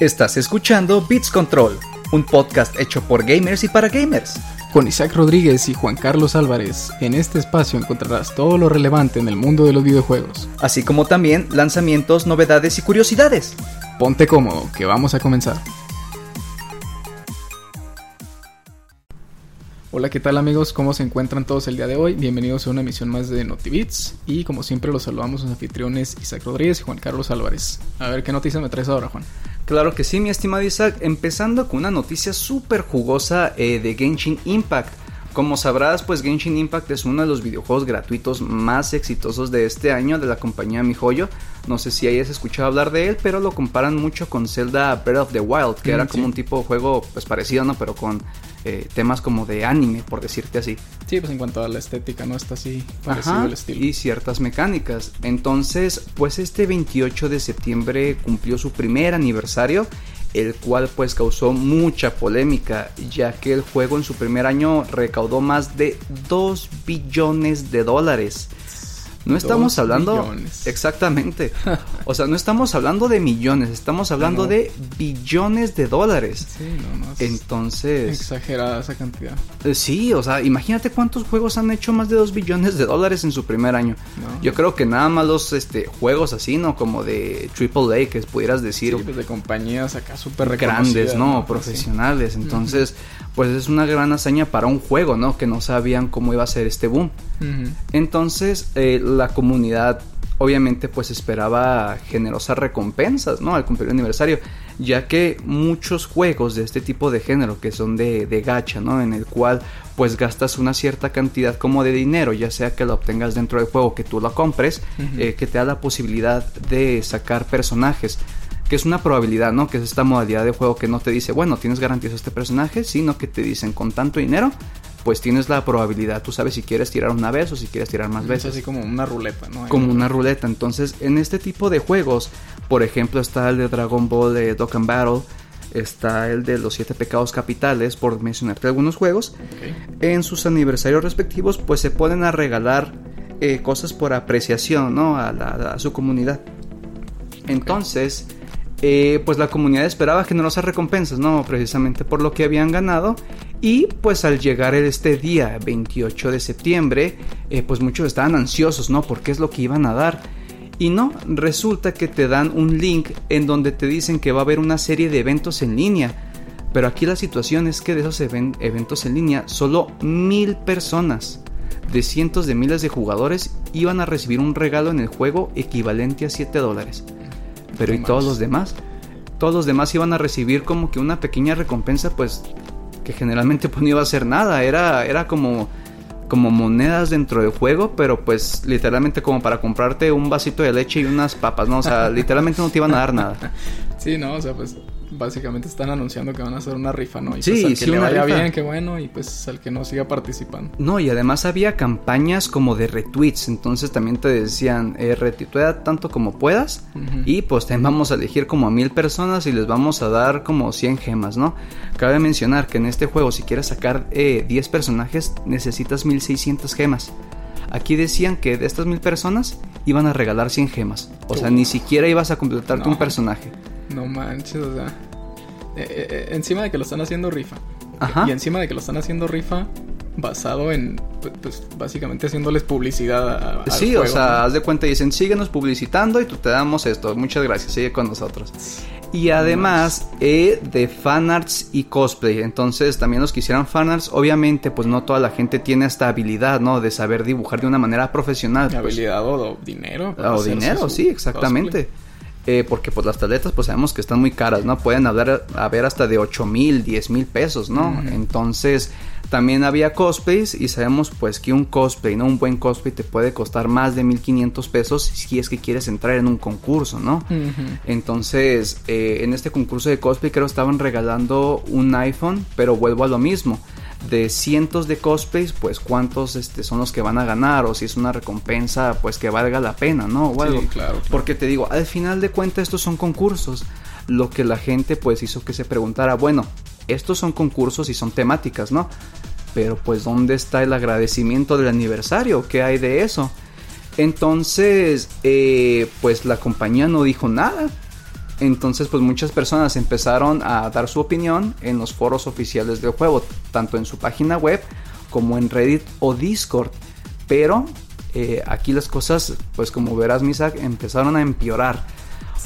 Estás escuchando Beats Control, un podcast hecho por gamers y para gamers. Con Isaac Rodríguez y Juan Carlos Álvarez, en este espacio encontrarás todo lo relevante en el mundo de los videojuegos. Así como también lanzamientos, novedades y curiosidades. Ponte cómodo, que vamos a comenzar. Hola, ¿qué tal amigos? ¿Cómo se encuentran todos el día de hoy? Bienvenidos a una emisión más de NotiBits y como siempre los saludamos los anfitriones Isaac Rodríguez y Juan Carlos Álvarez. A ver, ¿qué noticias me traes ahora, Juan? Claro que sí, mi estimado Isaac, empezando con una noticia súper jugosa eh, de Genshin Impact. Como sabrás, pues Genshin Impact es uno de los videojuegos gratuitos más exitosos de este año de la compañía MiHoYo. No sé si hayas escuchado hablar de él, pero lo comparan mucho con Zelda Breath of the Wild, que Mm, era sí. como un tipo de juego pues parecido, ¿no? Pero con eh, temas como de anime, por decirte así. Sí, pues en cuanto a la estética, ¿no? Está así parecido Ajá, el estilo. y ciertas mecánicas. Entonces, pues este 28 de septiembre cumplió su primer aniversario, el cual pues causó mucha polémica, ya que el juego en su primer año recaudó más de 2 billones de dólares. No estamos hablando billones. exactamente. O sea, no estamos hablando de millones, estamos hablando no. de billones de dólares. Sí, no, no. Es Entonces, exagerada esa cantidad. eh, Sí, o sea, imagínate cuántos juegos han hecho más de 2 billones de dólares en su primer año. No. Yo creo que nada más los este, juegos así, ¿no? Como de AAA, que pudieras decir Sí, pues de compañías acá súper grandes, ¿no? Así. Profesionales. Entonces, pues es una gran hazaña para un juego, ¿no? Que no sabían cómo iba a ser este boom. Entonces, eh, la comunidad obviamente pues esperaba generosas recompensas, ¿no? Al cumplir el aniversario, ya que muchos juegos de este tipo de género que son de, de gacha, ¿no? En el cual pues gastas una cierta cantidad como de dinero, ya sea que lo obtengas dentro del juego, que tú lo compres, eh, que te da la posibilidad de sacar personajes. Que es una probabilidad, ¿no? Que es esta modalidad de juego que no te dice, bueno, tienes garantizado este personaje, sino que te dicen con tanto dinero, pues tienes la probabilidad. Tú sabes si quieres tirar una vez o si quieres tirar más Es veces así como una ruleta, ¿no? Como una ruleta. Entonces, en este tipo de juegos, por ejemplo, está el de Dragon Ball de Dokkan Battle, está el de los siete pecados capitales, por mencionarte algunos juegos. En sus aniversarios respectivos, pues se ponen a regalar eh, cosas por apreciación, ¿no? A, la- a su comunidad. Entonces, eh, pues la comunidad esperaba generosas recompensas, ¿no? Precisamente por lo que habían ganado. Y pues al llegar este día, 28 de septiembre, eh, pues muchos estaban ansiosos, ¿no? Porque es lo que iban a dar. Y no, resulta que te dan un link en donde te dicen que va a haber una serie de eventos en línea. Pero aquí la situación es que de esos even- eventos en línea, solo mil personas de cientos de miles de jugadores iban a recibir un regalo en el juego equivalente a 7 dólares. Pero ¿y todos los demás? Todos los demás iban a recibir como que una pequeña recompensa, pues que generalmente pues no iba a ser nada, era, era como, como monedas dentro del juego, pero pues literalmente como para comprarte un vasito de leche y unas papas, ¿no? O sea, literalmente no te iban a dar nada. Sí, no, o sea, pues básicamente están anunciando que van a hacer una rifa, ¿no? Y Sí, pues al que sí, le vaya rifa. bien, qué bueno, y pues al que no siga participando. No, y además había campañas como de retweets, entonces también te decían, eh, retuitea tanto como puedas y pues te vamos a elegir como a mil personas y les vamos a dar como 100 gemas, ¿no? Cabe mencionar que en este juego si quieres sacar eh, 10 personajes necesitas 1600 gemas. Aquí decían que de estas mil personas iban a regalar 100 gemas, o sea, Uh. ni siquiera ibas a completarte No. un personaje. No manches, o sea. eh, eh, eh, encima de que lo están haciendo rifa. Ajá. Y encima de que lo están haciendo rifa basado en, pues, pues, básicamente haciéndoles publicidad a, al Sí, o sea, ¿no? haz de cuenta y dicen, síguenos publicitando y tú te damos esto. Muchas gracias, sigue con nosotros. Y además eh, de fanarts y cosplay. Entonces, también los que hicieran fanarts, obviamente, pues no toda la gente tiene esta habilidad, ¿no? De saber dibujar de una manera profesional. pues. Habilidad o, dinero. o dinero, sí, exactamente. Eh, porque pues las tabletas pues sabemos que están muy caras, ¿no? Pueden hablar a ver hasta de 8 mil, 10 mil pesos, ¿no? Entonces también había cosplays y sabemos pues que un cosplay, ¿no? Un buen cosplay te puede costar más de 1500 pesos si es que quieres entrar en un concurso, ¿no? Entonces, eh, en este concurso de cosplay creo estaban regalando un iPhone, pero vuelvo a lo mismo. De cientos de cosplays, pues cuántos este, son los que van a ganar o si es una recompensa, pues que valga la pena, ¿no? O Sí, algo. claro, claro. Porque te digo, al final de cuentas estos son concursos. Lo que la gente pues hizo que se preguntara, bueno, estos son concursos y son temáticas, ¿no? Pero pues ¿dónde está el agradecimiento del aniversario? ¿Qué hay de eso? Entonces, eh, pues la compañía no dijo nada. Entonces, pues muchas personas empezaron a dar su opinión en los foros oficiales del juego, tanto en su página web como en Reddit o Discord. Pero eh, aquí las cosas, pues como verás, Misak, empezaron a empeorar.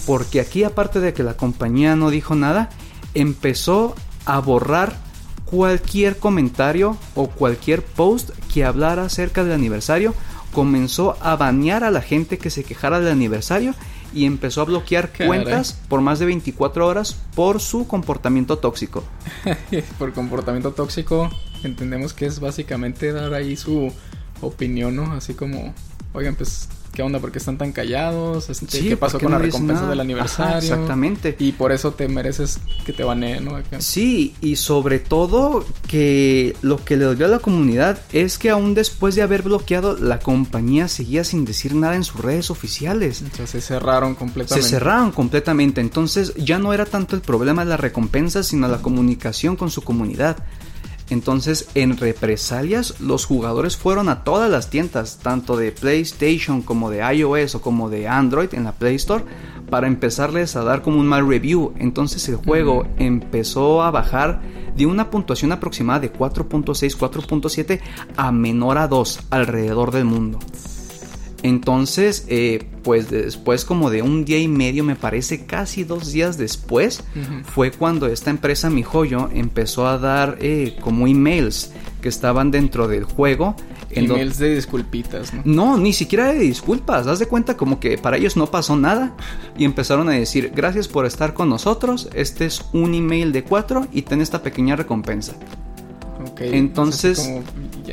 Porque aquí, aparte de que la compañía no dijo nada, empezó a borrar cualquier comentario o cualquier post que hablara acerca del aniversario. Comenzó a banear a la gente que se quejara del aniversario y empezó a bloquear cuentas por más de 24 horas por su comportamiento tóxico. por comportamiento tóxico entendemos que es básicamente dar ahí su opinión, ¿no? Así como, oigan, pues ¿Qué onda? ¿Por qué están tan callados? Este, ¿Qué pasó con la recompensa del aniversario? exactamente. Y por eso te mereces que te baneen, ¿no? Sí, y sobre todo que lo que le dolió a la comunidad es que aún después de haber bloqueado, la compañía seguía sin decir nada en sus redes oficiales. O sea, se cerraron completamente. Se cerraron completamente. Entonces ya no era tanto el problema de la recompensa, sino la comunicación con su comunidad. Entonces, en represalias, los jugadores fueron a todas las tiendas, tanto de PlayStation como de iOS o como de Android en la Play Store, para empezarles a dar como un mal review. Entonces el juego empezó a bajar de una puntuación aproximada de 4.6, 4.7 a menor a 2 alrededor del mundo. Entonces, eh, pues después como de un día y medio, me parece casi dos días después, fue cuando esta empresa MiJoyo empezó a dar eh, como emails que estaban dentro del juego. Emails de disculpitas, ¿no? No, ni siquiera de disculpas. Haz de cuenta como que para ellos no pasó nada. Y empezaron a decir, gracias por estar con nosotros. Este es un email de cuatro y ten esta pequeña recompensa. Entonces,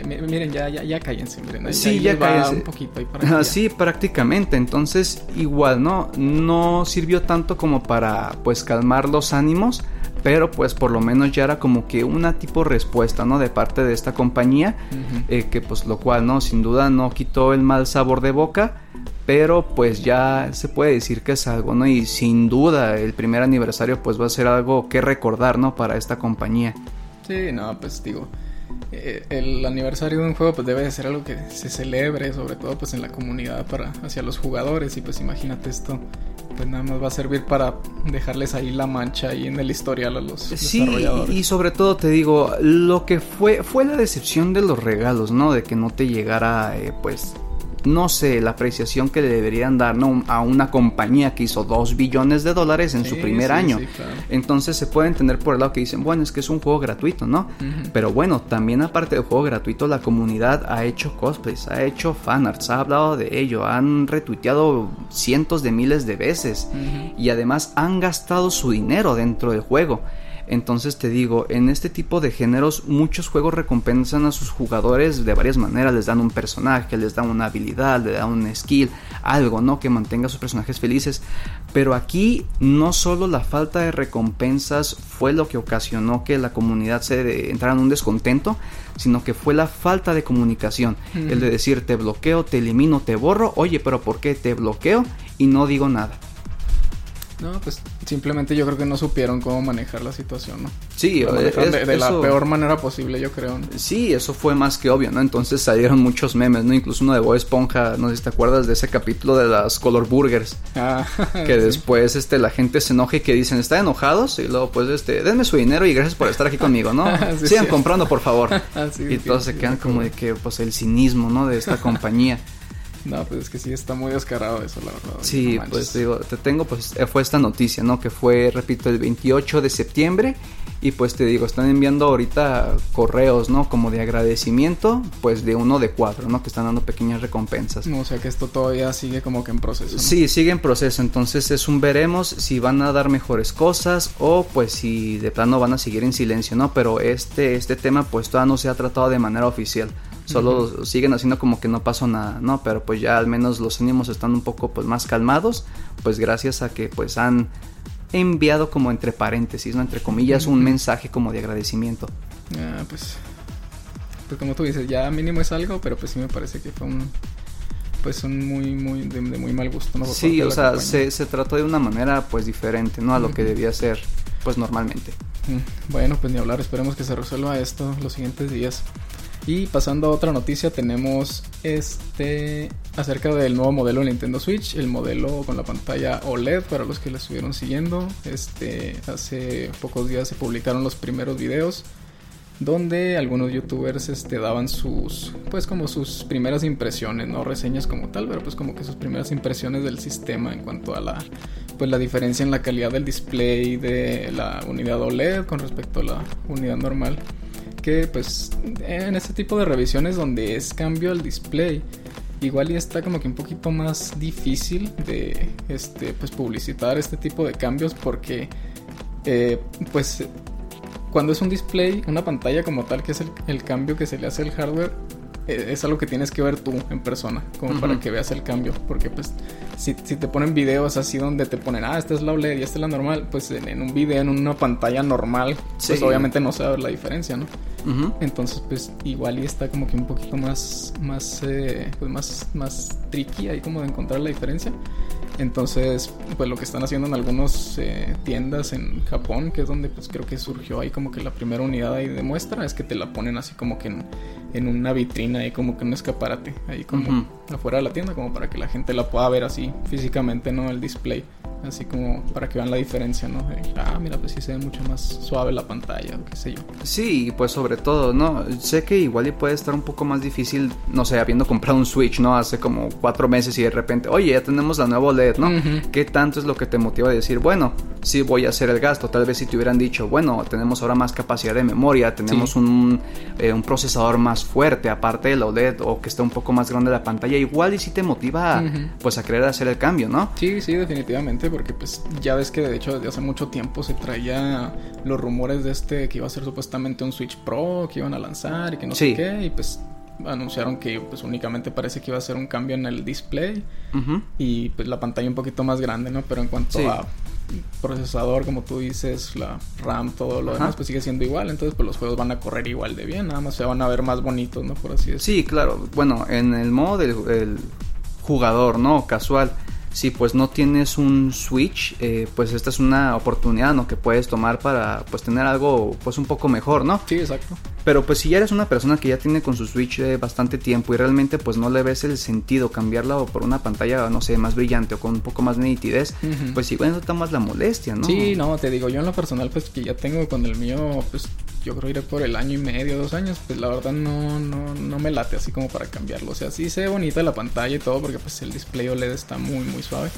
miren, ya, ya, ya cállense, miren. Sí, ya, cállense. Un poquito ahí para sí, prácticamente. Entonces, igual, ¿no? No sirvió tanto como para, pues, calmar los ánimos, pero pues por lo menos ya era como que una tipo respuesta, ¿no? De parte de esta compañía, eh, que pues lo cual, ¿no? Sin duda no quitó el mal sabor de boca, pero pues ya se puede decir que es algo, ¿no? Y sin duda el primer aniversario pues va a ser algo que recordar, ¿no? Para esta compañía. Sí, no, pues digo, eh, el aniversario de un juego pues debe de ser algo que se celebre, sobre todo pues en la comunidad para hacia los jugadores y pues imagínate esto pues nada más va a servir para dejarles ahí la mancha ahí en el historial a los sí, y sobre todo te digo, lo que fue fue la decepción de los regalos, ¿no? De que no te llegara eh, pues no sé, la apreciación que le deberían dar a una compañía que hizo 2 billones de dólares en su primer año. Entonces se puede entender por el lado que dicen, bueno, es que es un juego gratuito, ¿no? Pero bueno, también aparte del juego gratuito, la comunidad ha hecho cosplays, ha hecho fanarts, ha hablado de ello, han retuiteado cientos de miles de veces y además han gastado su dinero dentro del juego. Entonces te digo, en este tipo de géneros muchos juegos recompensan a sus jugadores de varias maneras, les dan un personaje, les dan una habilidad, les dan un skill, algo, ¿no? Que mantenga a sus personajes felices. Pero aquí no solo la falta de recompensas fue lo que ocasionó que la comunidad se entrara en un descontento, sino que fue la falta de comunicación. El de decir te bloqueo, te elimino, te borro, oye, pero ¿por qué te bloqueo? Y no digo nada. No, pues simplemente yo creo que no supieron cómo manejar la situación, ¿no? Sí, de, la peor manera posible, yo creo. Sí, eso fue más que obvio, ¿no? Entonces salieron muchos memes, ¿no? Incluso uno de Bob Esponja, no sé si te acuerdas de ese capítulo de las Color Burgers. Ah, que después este, la gente se enoja y que dicen, ¿están enojados? Y luego, pues, este, denme su dinero y gracias por estar aquí conmigo, ¿no? Sigan comprando, por favor. Ah, y todos se quedan como de que, pues, el cinismo, ¿no? De esta compañía. No, pues es que sí está muy descarado eso, la verdad. Sí, pues digo, te tengo, pues eh, fue esta noticia, ¿no? Que fue, repito, el 28 de septiembre. Y pues te digo, están enviando ahorita correos, ¿no? Como de agradecimiento, pues de uno de cuatro, ¿no? Que están dando pequeñas recompensas. No, o sea que esto todavía sigue como que en proceso. Sí, sigue en proceso. Entonces es un veremos si van a dar mejores cosas o pues si de plano van a seguir en silencio, ¿no? Pero este, este tema pues todavía no se ha tratado de manera oficial. Solo siguen haciendo como que no pasó nada, ¿no? Pero pues ya al menos los ánimos están un poco pues más calmados, pues gracias a que pues han enviado como entre paréntesis, ¿no? Entre comillas, un mensaje como de agradecimiento. Ah, pues pues como tú dices, ya mínimo es algo, pero pues sí me parece que fue un pues un muy muy de, muy mal gusto, ¿no? sí, o sea, se, se, trató de una manera pues diferente, ¿no? A lo que debía ser pues normalmente. Bueno, pues ni hablar, esperemos que se resuelva esto los siguientes días. Y pasando a otra noticia, tenemos este acerca del nuevo modelo de Nintendo Switch, el modelo con la pantalla OLED para los que la estuvieron siguiendo. Este hace pocos días se publicaron los primeros videos donde algunos youtubers este, daban sus, pues como sus primeras impresiones, no reseñas como tal, pero pues como que sus primeras impresiones del sistema en cuanto a la, pues la diferencia en la calidad del display de la unidad OLED con respecto a la unidad normal. Que pues en este tipo de revisiones donde es cambio al display, igual y está como que un poquito más difícil de este pues publicitar este tipo de cambios porque eh, pues cuando es un display, una pantalla como tal, que es el, cambio que se le hace al hardware, es algo que tienes que ver tú en persona, como para que veas el cambio. Porque pues si, te ponen videos así donde te ponen, ah, esta es la OLED y esta es la normal, pues en, un video, en una pantalla normal, pues obviamente no se va a ver la diferencia, ¿no? Entonces, pues igual y está como que un poquito más, más, eh, pues más, más tricky ahí como de encontrar la diferencia. Entonces, pues lo que están haciendo en algunas eh, tiendas en Japón, que es donde pues creo que surgió ahí como que la primera unidad ahí de muestra, es que te la ponen así como que en, una vitrina ahí como que un escaparate, ahí como afuera de la tienda, como para que la gente la pueda ver así físicamente, ¿no? El display. Así como para que vean la diferencia, ¿no? ah, mira, pues sí se ve mucho más suave la pantalla o qué sé yo. Sí, pues sobre todo, ¿no? Sé que igual y puede estar un poco más difícil, no sé, habiendo comprado un Switch, ¿no? Hace como cuatro meses y de repente, oye, ya tenemos la nueva LED, ¿no? ¿Qué tanto es lo que te motiva a decir, bueno, sí voy a hacer el gasto? Tal vez si te hubieran dicho, bueno, tenemos ahora más capacidad de memoria, tenemos un, eh, un, procesador más fuerte, aparte del OLED, o que está un poco más grande la pantalla, igual y sí te motiva, pues, a querer hacer el cambio, ¿no? Sí, sí, definitivamente porque pues ya ves que de hecho desde hace mucho tiempo se traía los rumores de este que iba a ser supuestamente un Switch Pro que iban a lanzar y que no sé qué y pues anunciaron que pues únicamente parece que iba a ser un cambio en el display y pues la pantalla un poquito más grande, ¿no? Pero en cuanto a procesador, como tú dices, la RAM, todo lo demás, pues sigue siendo igual. Entonces, pues los juegos van a correr igual de bien, nada más se van a ver más bonitos, ¿no? Por así decirlo. Sí, claro. Bueno, en el modo del jugador, ¿no? Casual si pues no tienes un Switch, eh, pues esta es una oportunidad, ¿no? Que puedes tomar para pues tener algo pues un poco mejor, ¿no? Sí, exacto. Pero pues si ya eres una persona que ya tiene con su Switch eh, bastante tiempo y realmente pues no le ves el sentido cambiarla o por una pantalla, no sé, más brillante o con un poco más de nitidez, pues igual no está más la molestia, ¿no? Sí, no, te digo, yo en lo personal pues que ya tengo con el mío, pues yo creo iré por el año y medio, dos años, pues la verdad no, no, no me late así como para cambiarlo. O sea, sí se ve bonita la pantalla y todo porque pues el display OLED está muy, muy suave.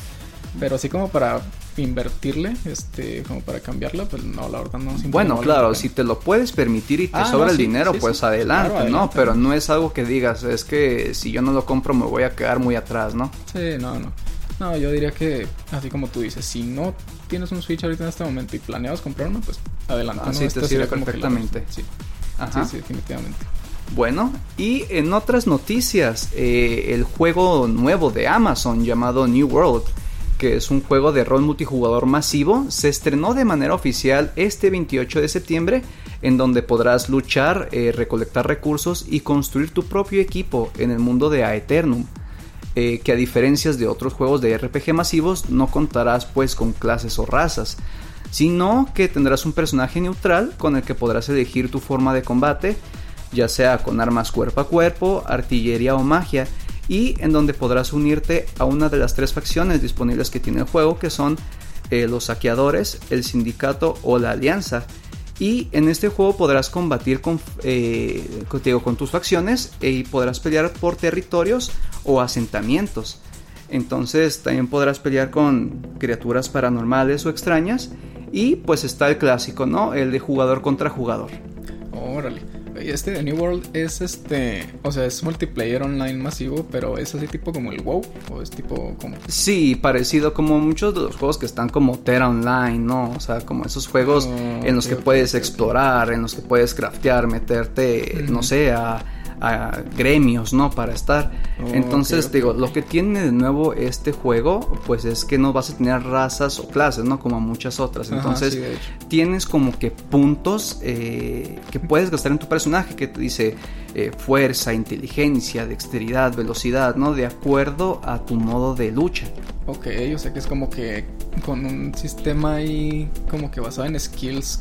Pero así como para invertirle, este, como para cambiarla, pues no, la verdad no. Bueno, claro, si te lo puedes permitir y te ah, sobra el dinero, pues adelante, ¿no? Pero no es algo que digas, es que si yo no lo compro me voy a quedar muy atrás, ¿no? Sí, no, no. No, yo diría que, así como tú dices, si no tienes un Switch ahorita en este momento y planeas comprar uno, pues adelante. Así te sirve perfectamente. sí. Ajá. sí, definitivamente. Bueno, y en otras noticias, eh, el juego nuevo de Amazon llamado New World, que es un juego de rol multijugador masivo, se estrenó de manera oficial este 28 de septiembre, en donde podrás luchar, eh, recolectar recursos y construir tu propio equipo en el mundo de Aeternum. Eh, que a diferencias de otros juegos de RPG masivos no contarás pues con clases o razas, sino que tendrás un personaje neutral con el que podrás elegir tu forma de combate, ya sea con armas cuerpo a cuerpo, artillería o magia, y en donde podrás unirte a una de las tres facciones disponibles que tiene el juego, que son eh, los saqueadores, el sindicato o la alianza. Y en este juego podrás combatir con, eh, con tus facciones y podrás pelear por territorios o asentamientos. Entonces también podrás pelear con criaturas paranormales o extrañas. Y pues está el clásico, ¿no? El de jugador contra jugador. Órale. Este de New World es este, o sea, es multiplayer online masivo, pero es así tipo como el WoW o es tipo como Sí, parecido como muchos de los juegos que están como Terra Online, ¿no? O sea, como esos juegos oh, en los que puedes explorar, en los que puedes craftear, meterte, no sé, a gremios, ¿no? Para estar. Oh, Entonces, digo, lo que tiene de nuevo este juego, pues es que no vas a tener razas o clases, ¿no? Como muchas otras. Entonces, tienes como que puntos eh, que puedes gastar en tu personaje que te dice eh, fuerza, inteligencia, dexteridad, velocidad, ¿no? De acuerdo a tu modo de lucha. Ok, o sea que es como que con un sistema ahí como que basado en skills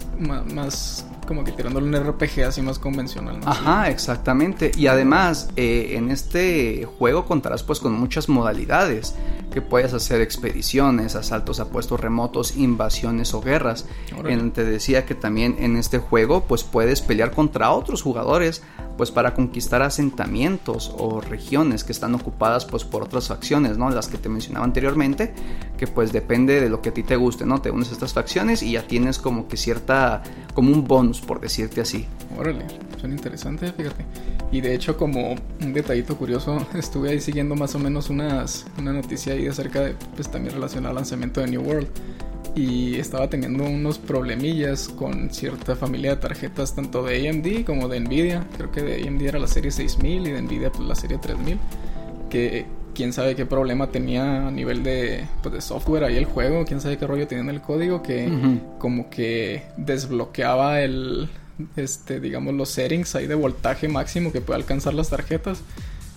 más como que tirándole un RPG así más convencional. ¿no? Ajá, exactamente. Y además, eh, en este juego contarás pues con muchas modalidades que puedes hacer expediciones, asaltos a puestos remotos, invasiones o guerras. En, te decía que también en este juego pues puedes pelear contra otros jugadores pues para conquistar asentamientos o regiones que están ocupadas pues por otras facciones, ¿no? Las que te mencionaba anteriormente, que pues depende de lo que a ti te guste, ¿no? Te unes a estas facciones y ya tienes como que cierta, como un bonus por decirte así. Órale, son interesantes, fíjate. Y de hecho como un detallito curioso, estuve ahí siguiendo más o menos unas, una noticia ahí acerca de, pues también relacionada al lanzamiento de New World y estaba teniendo unos problemillas con cierta familia de tarjetas tanto de AMD como de Nvidia. Creo que de AMD era la serie 6000 y de Nvidia pues la serie 3000. Que quién sabe qué problema tenía a nivel de, pues, de software ahí el juego, quién sabe qué rollo tenía en el código que como que desbloqueaba el este digamos los settings ahí de voltaje máximo que puede alcanzar las tarjetas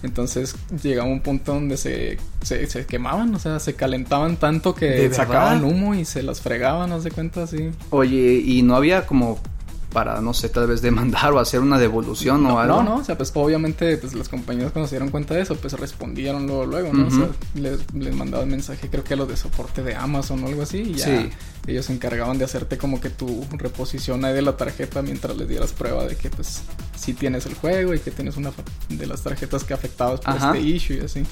entonces llegaba un punto donde se, se, quemaban, o sea, se calentaban tanto que sacaban humo y se las fregaban, no sé cuenta así. Oye, ¿y no había como para, no sé, tal vez demandar o hacer una devolución o algo. No, no, o sea, pues obviamente pues las compañías cuando se dieron cuenta de eso, pues respondieron luego, luego ¿no? O sea, les, les mandaban mensaje, creo que a los de soporte de Amazon o algo así, y ya ellos se encargaban de hacerte como que tu reposición ahí de la tarjeta mientras les dieras prueba de que pues sí tienes el juego y que tienes una de las tarjetas que afectabas por este issue y así.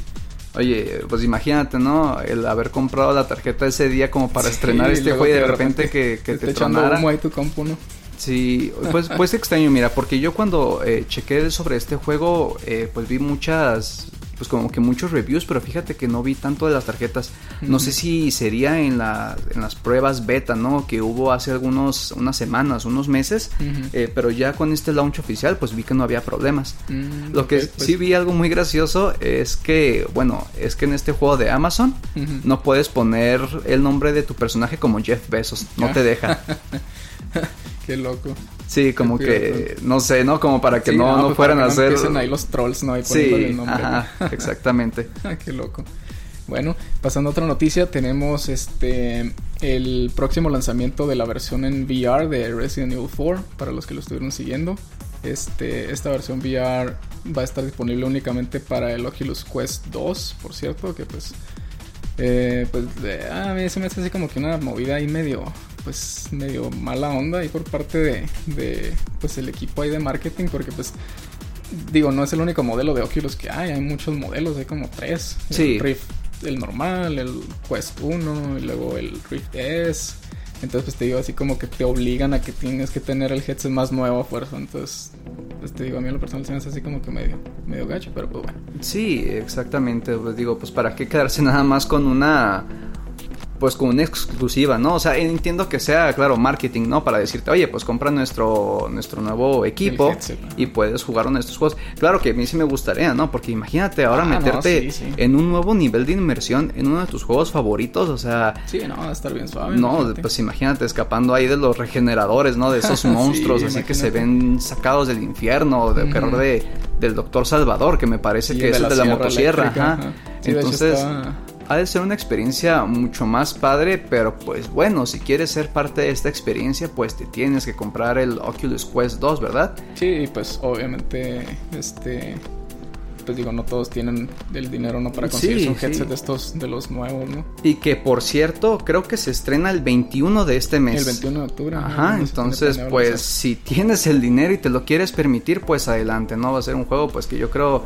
Oye, pues imagínate, ¿no? El haber comprado la tarjeta ese día como para estrenar este juego y de, repente, que, que te, te tronara. Humo ahí tu compu, ¿no? Sí, pues, pues extraño, mira, porque yo cuando eh, chequé sobre este juego, eh, pues vi muchas, pues como que muchos reviews, pero fíjate que no vi tanto de las tarjetas. No sé si sería en, la, en las pruebas beta, ¿no? Que hubo hace algunos, unas semanas, unos meses, eh, pero ya con este launch oficial, pues vi que no había problemas. Mm, Lo que pues sí vi algo muy gracioso es que, bueno, es que en este juego de Amazon no puedes poner el nombre de tu personaje como Jeff Bezos, no te deja. Qué loco. Sí, como que, no sé, ¿no? Como para que no, no, pues fueran a hacer... ahí los trolls, ¿no? Ahí sí, el nombre, ajá, exactamente. Ah, qué loco. Bueno, pasando a otra noticia, tenemos este el próximo lanzamiento de la versión en VR de Resident Evil 4, para los que lo estuvieron siguiendo. Este, esta versión VR va a estar disponible únicamente para el Oculus Quest 2, por cierto, que pues eh, pues ah, a mí se me hace así como que una movida ahí medio pues medio mala onda ahí por parte de, de pues el equipo ahí de marketing porque pues digo no es el único modelo de Oculus que hay hay muchos modelos hay como tres sí. el Rift el normal el Quest 1 y luego el Rift S entonces, pues te digo, así como que te obligan a que tienes que tener el headset más nuevo a fuerza. Entonces, pues te digo, a mí en lo personal se me hace así como que medio, medio gacho, pero pues bueno. Sí, exactamente. Pues digo, pues para qué quedarse nada más con una pues con una exclusiva, ¿no? O sea, entiendo que sea, claro, marketing, ¿no? Para decirte, oye, pues compra nuestro, nuestro nuevo equipo y puedes jugar en estos juegos. Claro que a mí sí me gustaría, ¿no? Porque imagínate ahora ah, meterte en un nuevo nivel de inmersión en uno de tus juegos favoritos, o sea... Sí, no, va a estar bien suave. No, pues imagínate escapando ahí de los regeneradores, ¿no? De esos monstruos así que se ven sacados del infierno, de uh de, del Doctor Salvador, que me parece que es el de la motosierra. Ajá. Entonces ha de ser una experiencia mucho más padre, pero pues bueno, si quieres ser parte de esta experiencia, pues te tienes que comprar el Oculus Quest 2, ¿verdad? Sí, pues obviamente, este, pues digo, no todos tienen el dinero no para conseguir un headset de estos, de los nuevos, ¿no? Y que por cierto, creo que se estrena el 21 de este mes. El 21 de octubre. Ajá, entonces pues si tienes el dinero y te lo quieres permitir, pues adelante, ¿no? Va a ser un juego pues que yo creo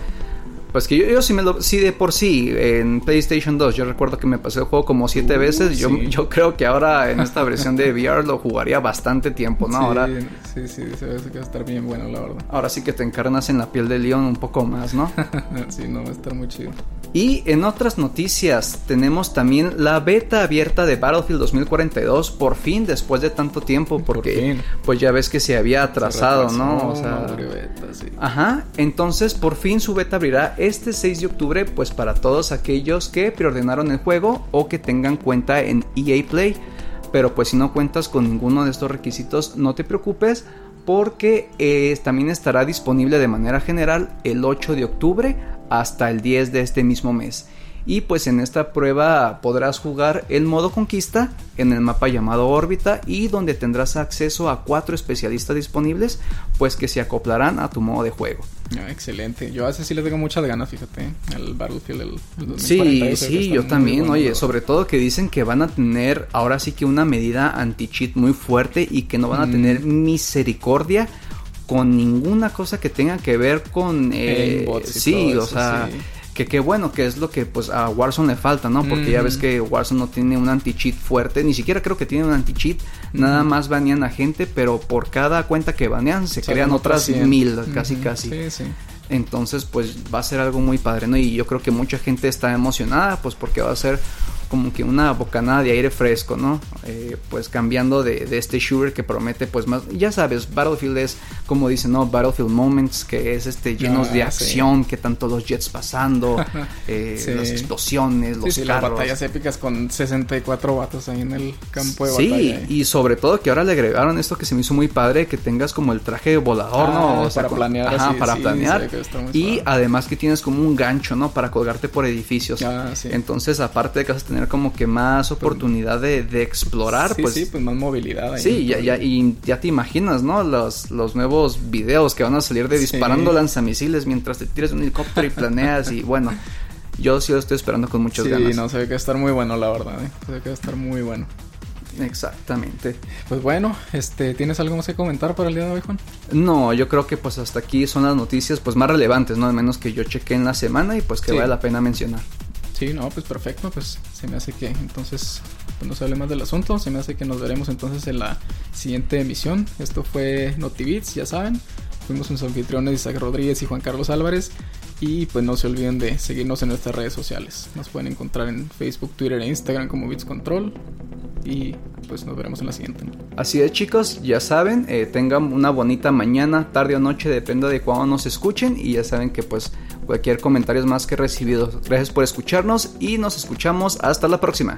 pues que yo, yo sí me lo. Sí, de por sí, en PlayStation 2, yo recuerdo que me pasé el juego como siete uh, veces. Yo, yo creo que ahora en esta versión de VR lo jugaría bastante tiempo, ¿no? ahora. Sí, sí, se ve que va a estar bien bueno, la verdad. Ahora sí que te encarnas en la piel de león un poco más, ¿no? sí, no, va a estar muy chido. Y en otras noticias, tenemos también la beta abierta de Battlefield 2042, por fin, después de tanto tiempo, porque pues ya ves que se había atrasado, ¿no? O sea, beta, sí. Ajá, entonces por fin su beta abrirá este 6 de octubre, pues para todos aquellos que preordenaron el juego o que tengan cuenta en EA Play. Pero pues si no cuentas con ninguno de estos requisitos, no te preocupes porque eh, también estará disponible de manera general el 8 de octubre hasta el 10 de este mismo mes. Y pues en esta prueba podrás jugar el modo conquista en el mapa llamado órbita y donde tendrás acceso a cuatro especialistas disponibles pues que se acoplarán a tu modo de juego. Ah, excelente. Yo a ese sí le tengo muchas ganas, fíjate. El Battlefield, el, Sí, sí, yo también. Oye, sobre todo que dicen que van a tener ahora sí que una medida anti-cheat muy fuerte y que no van a tener misericordia con ninguna cosa que tenga que ver con... Eh, sí, o sea... Que qué bueno, que es lo que pues a Warzone le falta, ¿no? Porque ya ves que Warzone no tiene un anti-cheat fuerte, ni siquiera creo que tiene un anti-cheat, nada más banean a gente, pero por cada cuenta que banean se crean otras mil, casi casi. Sí, sí. Entonces, pues va a ser algo muy padre, ¿no? Y yo creo que mucha gente está emocionada, pues porque va a ser como que una bocanada de aire fresco, ¿no? Eh, pues cambiando de, de, este shooter que promete pues más, ya sabes, Battlefield es como dicen, ¿no? Battlefield Moments, que es este llenos de ah, acción, que todos los jets pasando, eh, las explosiones, los carros. las batallas épicas con 64 vatos ahí en el campo de batalla. Sí, y sobre todo que ahora le agregaron esto que se me hizo muy padre, que tengas como el traje volador, ¿no? Ah, para planear. Ajá, para planear. Y además que tienes como un gancho, ¿no? Para colgarte por edificios. Ah, Entonces, aparte de que vas a tener como que más pues, oportunidad de, de explorar, sí, pues. Sí, pues más movilidad. Ahí sí, ya, ya, y ya te imaginas, ¿no? Los, los nuevos videos que van a salir de disparando lanzamisiles mientras te tiras un helicóptero y planeas y bueno. Yo sí lo estoy esperando con muchas ganas. Sí, no, se ve que va a estar muy bueno, la verdad. ¿eh? Se ve que va a estar muy bueno. Exactamente. Pues bueno, este, ¿tienes algo más que comentar para el día de hoy, Juan? No, yo creo que pues hasta aquí son las noticias pues más relevantes, ¿no? Al menos que yo chequé en la semana y pues que vale la pena mencionar. Sí, no, pues perfecto, pues se me hace que entonces pues no se hable más del asunto, se me hace que nos veremos entonces en la siguiente emisión. Esto fue NotiBits, ya saben. Fuimos sus anfitriones Isaac Rodríguez y Juan Carlos Álvarez. Y pues no se olviden de seguirnos en nuestras redes sociales. Nos pueden encontrar en Facebook, Twitter e Instagram como Bits Control. Y pues nos veremos en la siguiente. Así es chicos, ya saben, eh, tengan una bonita mañana, tarde o noche, depende de cuándo nos escuchen. Y ya saben que pues cualquier comentario más que recibido. Gracias por escucharnos y nos escuchamos hasta la próxima.